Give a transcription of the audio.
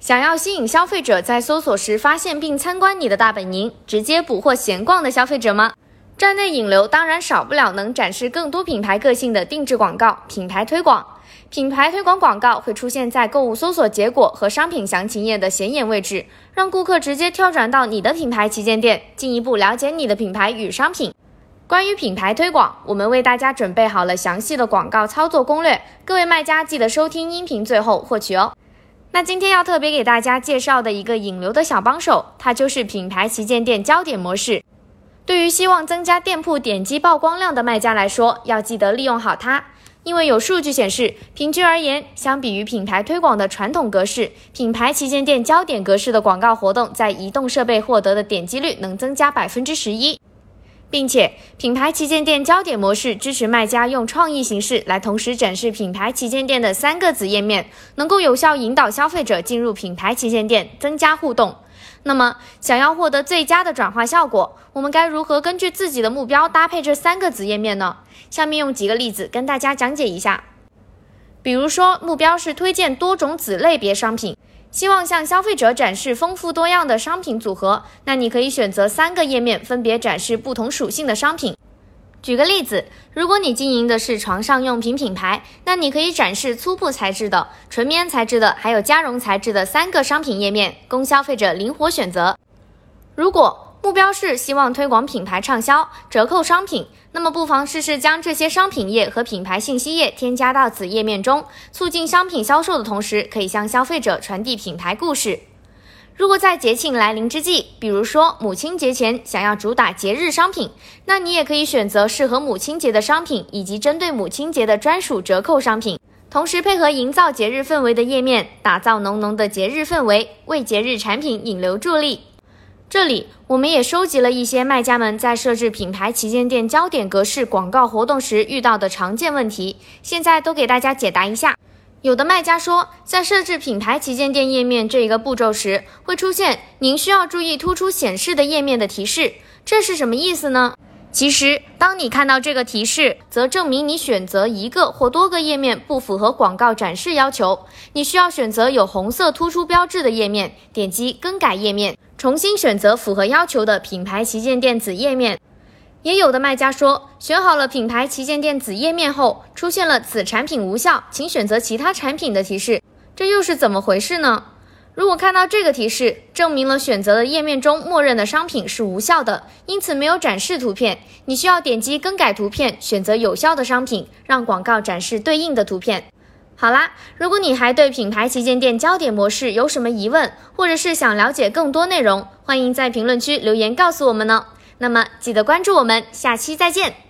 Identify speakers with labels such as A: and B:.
A: 想要吸引消费者在搜索时发现并参观你的大本营，直接捕获闲逛的消费者吗？站内引流当然少不了能展示更多品牌个性的定制广告、品牌推广。品牌推广广告会出现在购物搜索结果和商品详情页的显眼位置，让顾客直接跳转到你的品牌旗舰店，进一步了解你的品牌与商品。关于品牌推广，我们为大家准备好了详细的广告操作攻略，各位卖家记得收听音频最后获取哦。那今天要特别给大家介绍的一个引流的小帮手，它就是品牌旗舰店焦点模式。对于希望增加店铺点击曝光量的卖家来说，要记得利用好它。因为有数据显示，平均而言，相比于品牌推广的传统格式，品牌旗舰店焦点格式的广告活动在移动设备获得的点击率能增加百分之十一。并且，品牌旗舰店焦点模式支持卖家用创意形式来同时展示品牌旗舰店的三个子页面，能够有效引导消费者进入品牌旗舰店，增加互动。那么，想要获得最佳的转化效果，我们该如何根据自己的目标搭配这三个子页面呢？下面用几个例子跟大家讲解一下。比如说，目标是推荐多种子类别商品。希望向消费者展示丰富多样的商品组合，那你可以选择三个页面，分别展示不同属性的商品。举个例子，如果你经营的是床上用品品牌，那你可以展示粗布材质的、纯棉材质的，还有加绒材质的三个商品页面，供消费者灵活选择。如果目标是希望推广品牌畅销、折扣商品，那么不妨试试将这些商品页和品牌信息页添加到子页面中，促进商品销售的同时，可以向消费者传递品牌故事。如果在节庆来临之际，比如说母亲节前想要主打节日商品，那你也可以选择适合母亲节的商品，以及针对母亲节的专属折扣商品，同时配合营造节日氛围的页面，打造浓浓的节日氛围，为节日产品引流助力。这里我们也收集了一些卖家们在设置品牌旗舰店焦点格式广告活动时遇到的常见问题，现在都给大家解答一下。有的卖家说，在设置品牌旗舰店页面这一个步骤时，会出现您需要注意突出显示的页面的提示，这是什么意思呢？其实，当你看到这个提示，则证明你选择一个或多个页面不符合广告展示要求，你需要选择有红色突出标志的页面，点击更改页面。重新选择符合要求的品牌旗舰店子页面。也有的卖家说，选好了品牌旗舰店子页面后，出现了此产品无效，请选择其他产品的提示，这又是怎么回事呢？如果看到这个提示，证明了选择的页面中默认的商品是无效的，因此没有展示图片。你需要点击更改图片，选择有效的商品，让广告展示对应的图片。好啦，如果你还对品牌旗舰店焦点模式有什么疑问，或者是想了解更多内容，欢迎在评论区留言告诉我们呢。那么记得关注我们，下期再见。